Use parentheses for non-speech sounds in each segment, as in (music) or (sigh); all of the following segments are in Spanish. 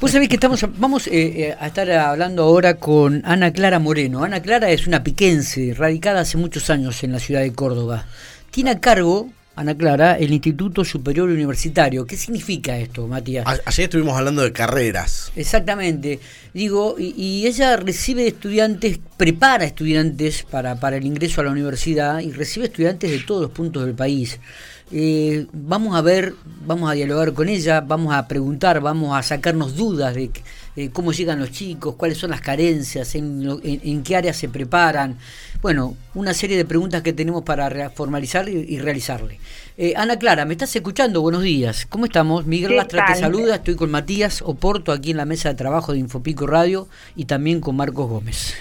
Vos sabés que estamos, vamos eh, eh, a estar hablando ahora con Ana Clara Moreno. Ana Clara es una piquense, radicada hace muchos años en la ciudad de Córdoba. Tiene a cargo, Ana Clara, el Instituto Superior Universitario. ¿Qué significa esto, Matías? Ayer estuvimos hablando de carreras. Exactamente. Digo, y, ella recibe estudiantes, prepara estudiantes para, para el ingreso a la universidad y recibe estudiantes de todos los puntos del país. Eh, vamos a ver, vamos a dialogar con ella, vamos a preguntar, vamos a sacarnos dudas de eh, cómo llegan los chicos, cuáles son las carencias, en, qué áreas se preparan. Bueno, una serie de preguntas que tenemos para formalizar y, realizarle. Eh, Ana Clara, ¿me estás escuchando? Buenos días. ¿Cómo estamos? Miguel Lastra te saluda. Estoy con Matías Oporto aquí en la mesa de trabajo de Infopico Radio y también con Marcos Gómez.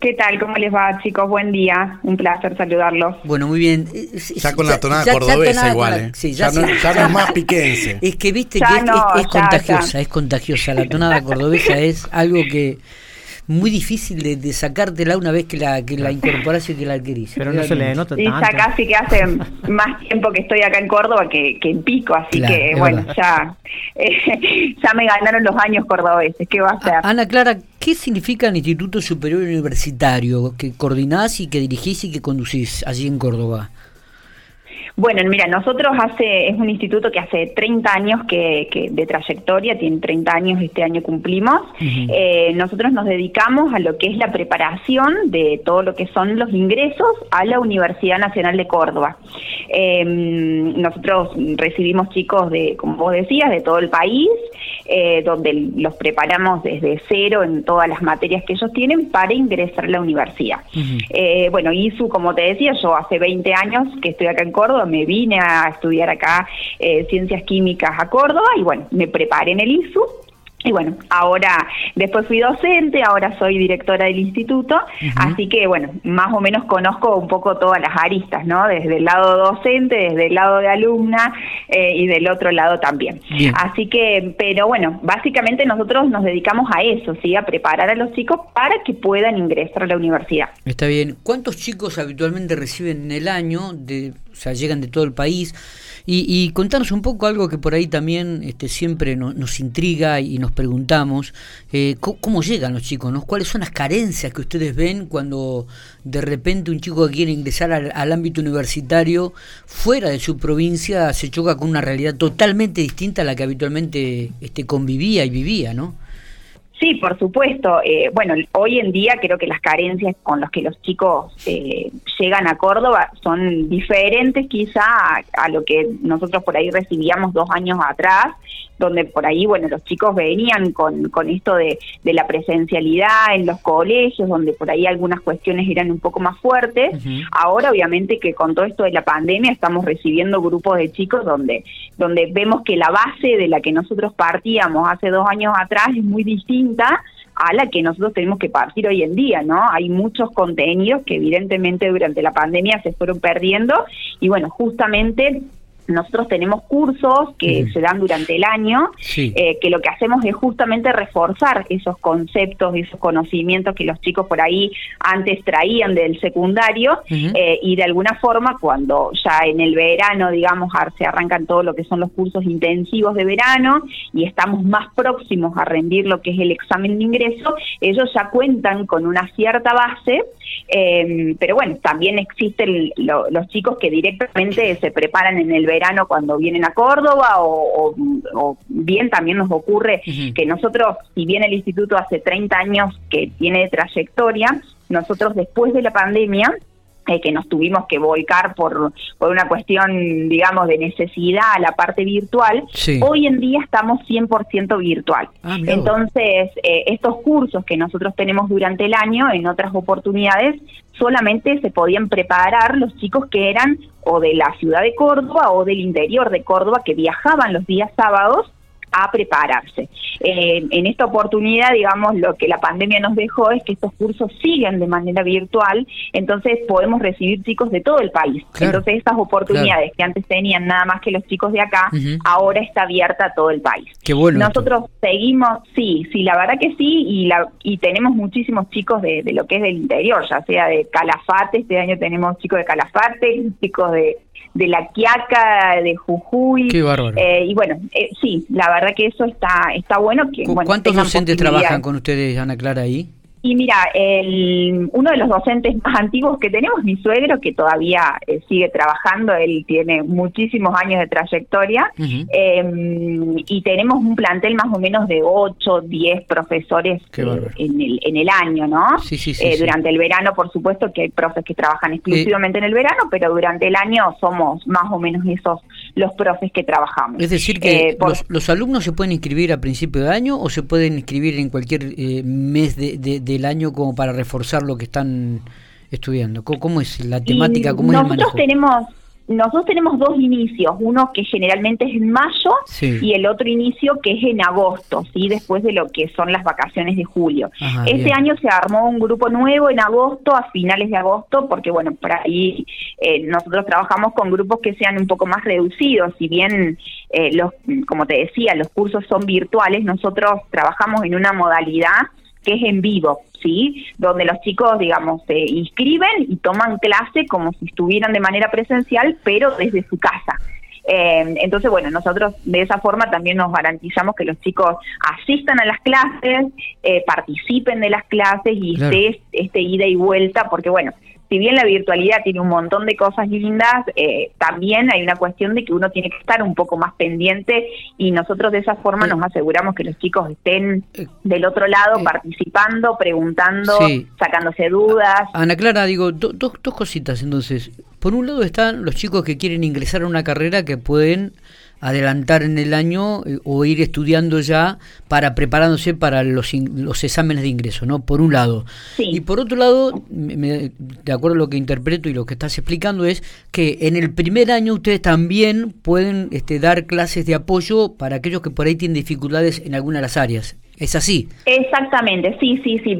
¿Qué tal? ¿Cómo les va, chicos? Buen día. Un placer saludarlos. Bueno, muy bien. Ya con la tonada cordobesa igual, ¿eh? Sí, ya, no, es más (laughs) piquense. Es que viste que es, contagiosa, es contagiosa. La tonada cordobesa es algo que muy difícil de, de, sacártela una vez que la, que la incorporas y que la adquirís. Pero no se le nota tanto. Y ya casi que hace (laughs) más tiempo que estoy acá en Córdoba que, que en Pico, así que bueno, ya, eh, (laughs) ya me ganaron los años cordobeses. ¿Qué va a ser? Ana Clara, ¿qué significa el Instituto Superior Universitario que coordinás y que dirigís y que conducís allí en Córdoba? Bueno, mira, nosotros hace, es un instituto que hace 30 años que, de trayectoria, tiene 30 años, este año cumplimos. Eh, nosotros nos dedicamos a lo que es la preparación de todo lo que son los ingresos a la Universidad Nacional de Córdoba. Em, nosotros recibimos chicos de, como vos decías, de todo el país, eh, donde los preparamos desde cero en todas las materias que ellos tienen para ingresar a la universidad. Eh, bueno, ISU, como te decía, yo hace 20 años que estoy acá en Córdoba, me vine a estudiar acá eh, ciencias químicas a Córdoba y bueno, me preparé en el ISU y bueno, ahora después fui docente, ahora soy directora del instituto, así que bueno, más o menos conozco un poco todas las aristas, ¿no? Desde el lado docente, desde el lado de alumna eh, y del otro lado también. Así que, pero bueno, básicamente nosotros nos dedicamos a eso, ¿sí? A preparar a los chicos para que puedan ingresar a la universidad. Está bien. ¿Cuántos chicos habitualmente reciben en el año? De, o sea, llegan de todo el país. Y, y contanos un poco algo que por ahí también este, siempre nos intriga y nos preguntamos, eh, ¿cómo, llegan los chicos? ¿no? ¿Cuáles son las carencias que ustedes ven cuando de repente un chico que quiere ingresar al, ámbito universitario fuera de su provincia se choca con una realidad totalmente distinta a la que habitualmente este, convivía y vivía, ¿no? Sí, por supuesto. Eh, bueno, hoy en día creo que las carencias con las que los chicos eh, llegan a Córdoba son diferentes quizá a, lo que nosotros por ahí recibíamos dos años atrás, donde por ahí, bueno, los chicos venían con, con esto de, de la presencialidad en los colegios, donde por ahí algunas cuestiones eran un poco más fuertes. Ahora, obviamente, que con todo esto de la pandemia estamos recibiendo grupos de chicos donde, donde vemos que la base de la que nosotros partíamos hace dos años atrás es muy distinta a la que nosotros tenemos que partir hoy en día, ¿no? Hay muchos contenidos que evidentemente durante la pandemia se fueron perdiendo y bueno, justamente nosotros tenemos cursos que se dan durante el año, eh, que lo que hacemos es justamente reforzar esos conceptos, esos conocimientos que los chicos por ahí antes traían del secundario eh, y de alguna forma cuando ya en el verano, digamos, se arrancan todo lo que son los cursos intensivos de verano y estamos más próximos a rendir lo que es el examen de ingreso, ellos ya cuentan con una cierta base, eh, pero bueno, también existen los chicos que directamente se preparan en el verano verano cuando vienen a Córdoba o, bien también nos ocurre que nosotros, si bien el instituto hace 30 años que tiene trayectoria, nosotros después de la pandemia eh, que nos tuvimos que volcar por, por una cuestión, digamos, de necesidad a la parte virtual, hoy en día estamos 100% virtual. Ah, Entonces, eh, estos cursos que nosotros tenemos durante el año, en otras oportunidades, solamente se podían preparar los chicos que eran o de la ciudad de Córdoba o del interior de Córdoba, que viajaban los días sábados a prepararse. Eh, en esta oportunidad, digamos, lo que la pandemia nos dejó es que estos cursos siguen de manera virtual, entonces podemos recibir chicos de todo el país. entonces estas oportunidades que antes tenían nada más que los chicos de acá, ahora está abierta a todo el país. Qué bueno. Nosotros seguimos, sí, sí, la verdad que sí, y, la, y tenemos muchísimos chicos de, de lo que es del interior, ya sea de Calafate, este año tenemos chicos de Calafate, chicos de, de La Quiaca, de Jujuy. Qué bárbaro. Eh, y bueno, eh, sí, la verdad verdad que eso está está bueno. Que, ¿Cuántos docentes trabajan con ustedes, Ana Clara, ahí? Y mira, el, uno de los docentes más antiguos que tenemos, mi suegro, que todavía eh, sigue trabajando, él tiene muchísimos años de trayectoria, em, y tenemos un plantel más o menos de 8, 10 profesores eh, en, el, en el año, ¿no? Sí, sí, sí, eh, durante el verano, por supuesto, que hay profes que trabajan exclusivamente en el verano, pero durante el año somos más o menos esos los profes que trabajamos. Es decir, que los, los, alumnos se pueden inscribir a principio de año o se pueden inscribir en cualquier mes de, de el año como para reforzar lo que están estudiando? ¿Cómo, es la temática? ¿Cómo nosotros tenemos nosotros tenemos dos inicios, uno que generalmente es en mayo y el otro inicio que es en agosto, sí, después de lo que son las vacaciones de julio. este año se armó un grupo nuevo en agosto, a finales de agosto, porque bueno, por ahí eh, nosotros trabajamos con grupos que sean un poco más reducidos, si bien eh, los, como te decía, los cursos son virtuales, nosotros trabajamos en una modalidad que es en vivo, ¿sí? Donde los chicos, digamos, se inscriben y toman clase como si estuvieran de manera presencial, pero desde su casa. Eh, entonces, bueno, nosotros de esa forma también nos garantizamos que los chicos asistan a las clases, eh, participen de las clases y esté este ida y vuelta, porque bueno, si bien la virtualidad tiene un montón de cosas lindas, eh, también hay una cuestión de que uno tiene que estar un poco más pendiente y nosotros de esa forma nos aseguramos que los chicos estén eh, del otro lado eh, participando, preguntando, sacándose dudas. Ana Clara, digo, dos dos cositas entonces. Por un lado están los chicos que quieren ingresar a una carrera que pueden adelantar en el año eh, o ir estudiando ya para preparándose para los, los exámenes de ingreso, ¿no? Por un lado. Y por otro lado, de acuerdo a lo que interpreto y lo que estás explicando es que en el primer año ustedes también pueden este, dar clases de apoyo para aquellos que por ahí tienen dificultades en alguna de las áreas. ¿Es así? Exactamente, sí, sí, sí.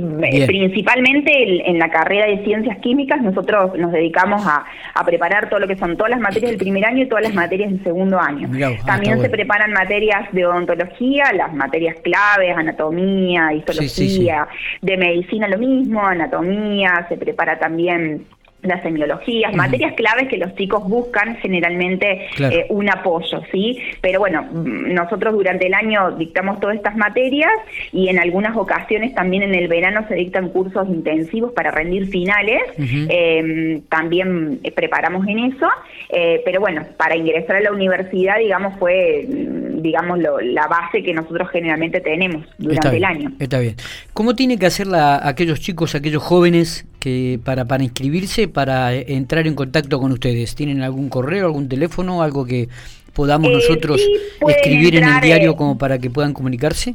Principalmente en la carrera de ciencias químicas nosotros nos dedicamos a, preparar todo lo que son todas las materias del primer año y todas las materias del segundo año. Ah, También se preparan materias de odontología, las materias claves, anatomía, histología, de medicina lo mismo, anatomía, se prepara también las semiologías, materias claves que los chicos buscan generalmente eh, un apoyo, ¿sí? Pero bueno, mm, nosotros durante el año dictamos todas estas materias y en algunas ocasiones también en el verano se dictan cursos intensivos para rendir finales, em, también eh, preparamos en eso, eh, pero bueno, para ingresar a la universidad, digamos, fue mm, digamos la base que nosotros generalmente tenemos durante el año. Está bien. ¿Cómo tiene que hacer la, aquellos chicos, aquellos jóvenes que para, para inscribirse, para entrar en contacto con ustedes? ¿Tienen algún correo, algún teléfono, algo que podamos eh, nosotros escribir en el diario como para que puedan comunicarse?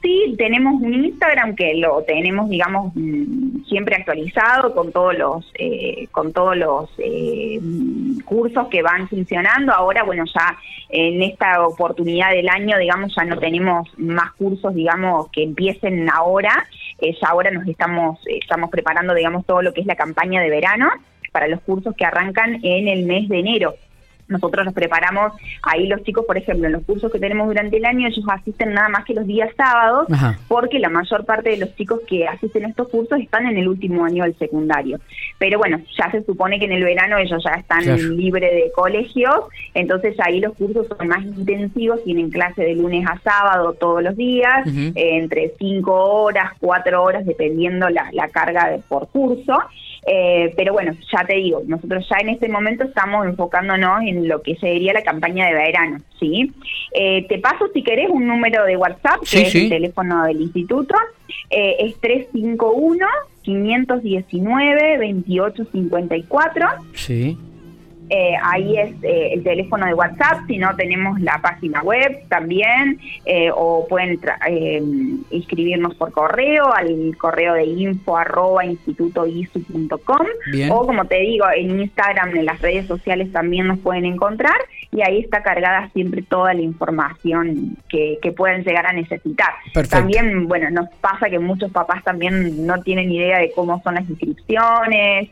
Sí, tenemos un Instagram que lo tenemos, digamos, mm, siempre actualizado con todos los eh, con todos los eh, cursos que van funcionando. Ahora, bueno, ya en esta oportunidad del año, digamos, ya no tenemos más cursos, digamos, que empiecen ahora. Eh, ya ahora nos estamos estamos preparando, digamos, todo lo que es la campaña de verano para los cursos que arrancan en el mes de enero nosotros nos preparamos, ahí los chicos, por ejemplo, en los cursos que tenemos durante el año, ellos asisten nada más que los días sábados, porque la mayor parte de los chicos que asisten a estos cursos están en el último año del secundario. Pero bueno, ya se supone que en el verano ellos ya están libres de colegios, entonces ahí los cursos son más intensivos, tienen clase de lunes a sábado todos los días, eh, entre cinco horas, cuatro horas, dependiendo la, la carga de, por curso. Eh, pero bueno, ya te digo, nosotros ya en este momento estamos enfocándonos en lo que sería la campaña de verano, ¿sí? Eh, te paso, si querés, un número de WhatsApp, que es el teléfono del instituto, eh, es 351 519 2854. Sí. Eh, ahí es eh, el teléfono de WhatsApp, si no tenemos la página web también, eh, o pueden inscribirnos por correo al correo de info arroba institutoisu.com o como te digo, en Instagram, en las redes sociales también nos pueden encontrar y ahí está cargada siempre toda la información que, que puedan llegar a necesitar. También, bueno, nos pasa que muchos papás también no tienen idea de cómo son las inscripciones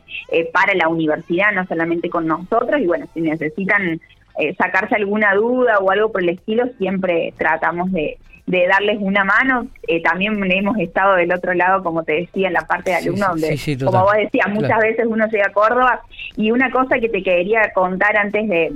para la universidad, no solamente con nosotros, y bueno, si necesitan eh, sacarse alguna duda o algo por el estilo, siempre tratamos de, darles una mano. Eh, también hemos estado del otro lado, como te decía, en la parte de alumnos, donde, como vos decías, muchas veces uno llega a Córdoba. Y una cosa que te quería contar antes de,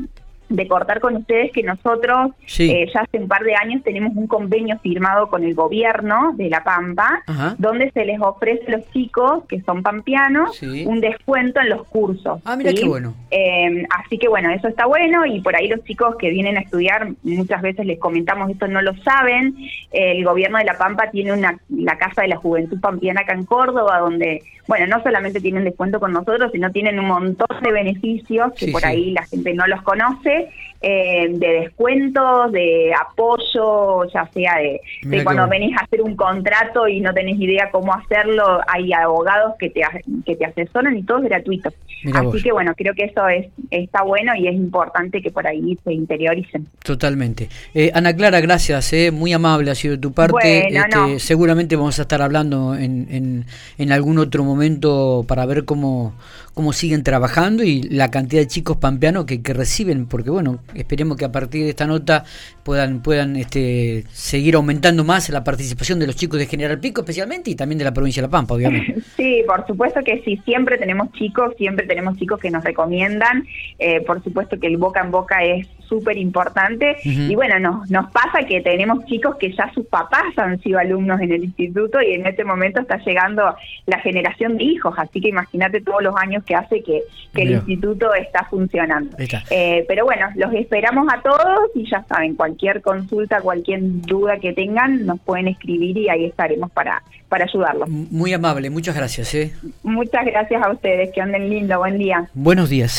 de cortar con ustedes que nosotros eh, ya hace un par de años tenemos un convenio firmado con el gobierno de La Pampa, donde se les ofrece a los chicos que son pampeanos un descuento en los cursos. Ah, mira qué bueno. Em, así que bueno, eso está bueno y por ahí los chicos que vienen a estudiar, muchas veces les comentamos esto, no lo saben. el gobierno de La Pampa tiene una la Casa de la Juventud Pampeana acá en Córdoba, donde, bueno, no solamente tienen descuento con nosotros, sino tienen un montón de beneficios que por ahí la gente no los conoce eh, de descuentos, de apoyo, ya sea de, cuando venís a hacer un contrato y no tenés idea cómo hacerlo, hay abogados que te, que te asesoran y todo es gratuito. Así que bueno, creo que eso es está bueno y es importante que por ahí se interioricen. Totalmente. Eh, Ana Clara, gracias, eh, muy amable ha sido de tu parte. Este, seguramente vamos a estar hablando en, en, en algún otro momento para ver cómo, cómo siguen trabajando y la cantidad de chicos pampeanos que, que reciben, porque bueno, esperemos que a partir de esta nota puedan, puedan este, seguir aumentando más la participación de los chicos de General Pico especialmente y también de la provincia de La Pampa, obviamente. (laughs) Sí, por supuesto que sí, siempre tenemos chicos, siempre tenemos chicos que nos recomiendan, eh, por supuesto que el boca en boca es súper importante y bueno, nos, nos pasa que tenemos chicos que ya sus papás han sido alumnos en el instituto y en este momento está llegando la generación de hijos, así que imagínate todos los años que hace que, el instituto está funcionando. Eh, pero bueno, los esperamos a todos y ya saben, cualquier consulta, cualquier duda que tengan, nos pueden escribir y ahí estaremos para, para ayudarlos. Muy amable, muchas gracias. ¿eh? Muchas gracias a ustedes, que anden lindo, buen día. Buenos días.